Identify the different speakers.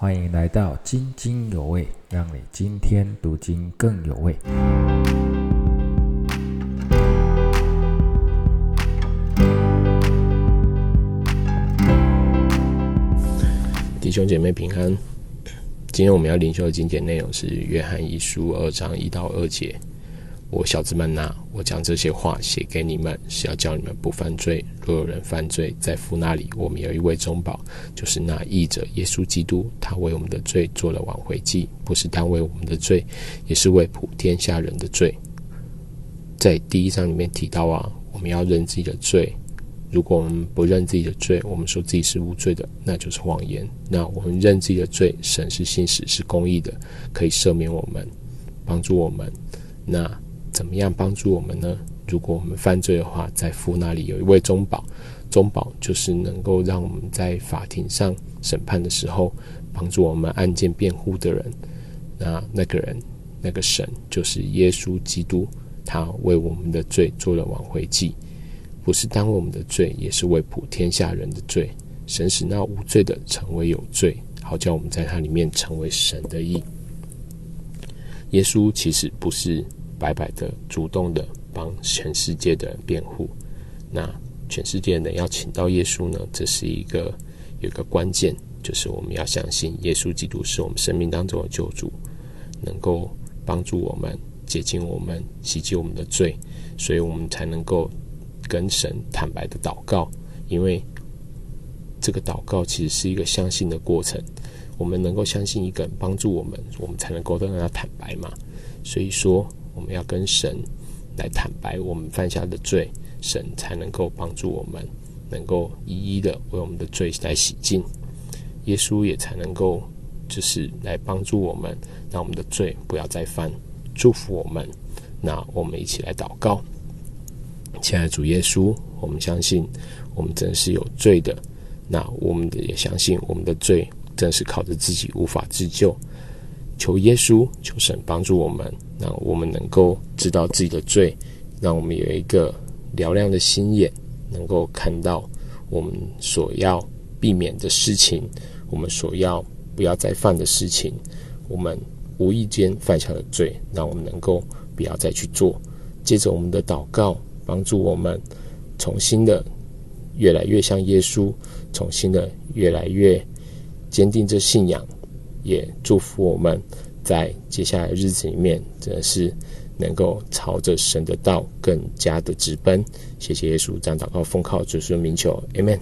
Speaker 1: 欢迎来到津津有味，让你今天读经更有味。
Speaker 2: 弟兄姐妹平安。今天我们要领受的经典内容是《约翰一书》二章一到二节。我小子们呐，我将这些话写给你们，是要叫你们不犯罪。若有人犯罪，在父那里，我们有一位中保，就是那义者耶稣基督。他为我们的罪做了挽回祭，不是单为我们的罪，也是为普天下人的罪。在第一章里面提到啊，我们要认自己的罪。如果我们不认自己的罪，我们说自己是无罪的，那就是谎言。那我们认自己的罪，神是信实是公义的，可以赦免我们，帮助我们。那怎么样帮助我们呢？如果我们犯罪的话，在父那里有一位中保，中保就是能够让我们在法庭上审判的时候，帮助我们案件辩护的人。那那个人，那个神就是耶稣基督，他为我们的罪做了挽回祭，不是单为我们的罪，也是为普天下人的罪。神使那无罪的成为有罪，好叫我们在他里面成为神的义。耶稣其实不是。白白的、主动的帮全世界的人辩护，那全世界的人要请到耶稣呢？这是一个有一个关键，就是我们要相信耶稣基督是我们生命当中的救主，能够帮助我们、解禁我们、洗净我们的罪，所以我们才能够跟神坦白的祷告。因为这个祷告其实是一个相信的过程，我们能够相信一个人帮助我们，我们才能够跟他坦白嘛。所以说。我们要跟神来坦白我们犯下的罪，神才能够帮助我们，能够一一的为我们的罪来洗净。耶稣也才能够就是来帮助我们，让我们的罪不要再犯，祝福我们。那我们一起来祷告，亲爱的主耶稣，我们相信我们真是有罪的。那我们也相信我们的罪真是靠着自己无法自救。求耶稣，求神帮助我们，让我们能够知道自己的罪，让我们有一个嘹亮的心眼，能够看到我们所要避免的事情，我们所要不要再犯的事情，我们无意间犯下的罪，让我们能够不要再去做。接着我们的祷告，帮助我们重新的越来越像耶稣，重新的越来越坚定这信仰。也祝福我们在接下来日子里面，真的是能够朝着神的道更加的直奔。谢谢耶稣，这样祷告奉靠主耶稣名求 mm。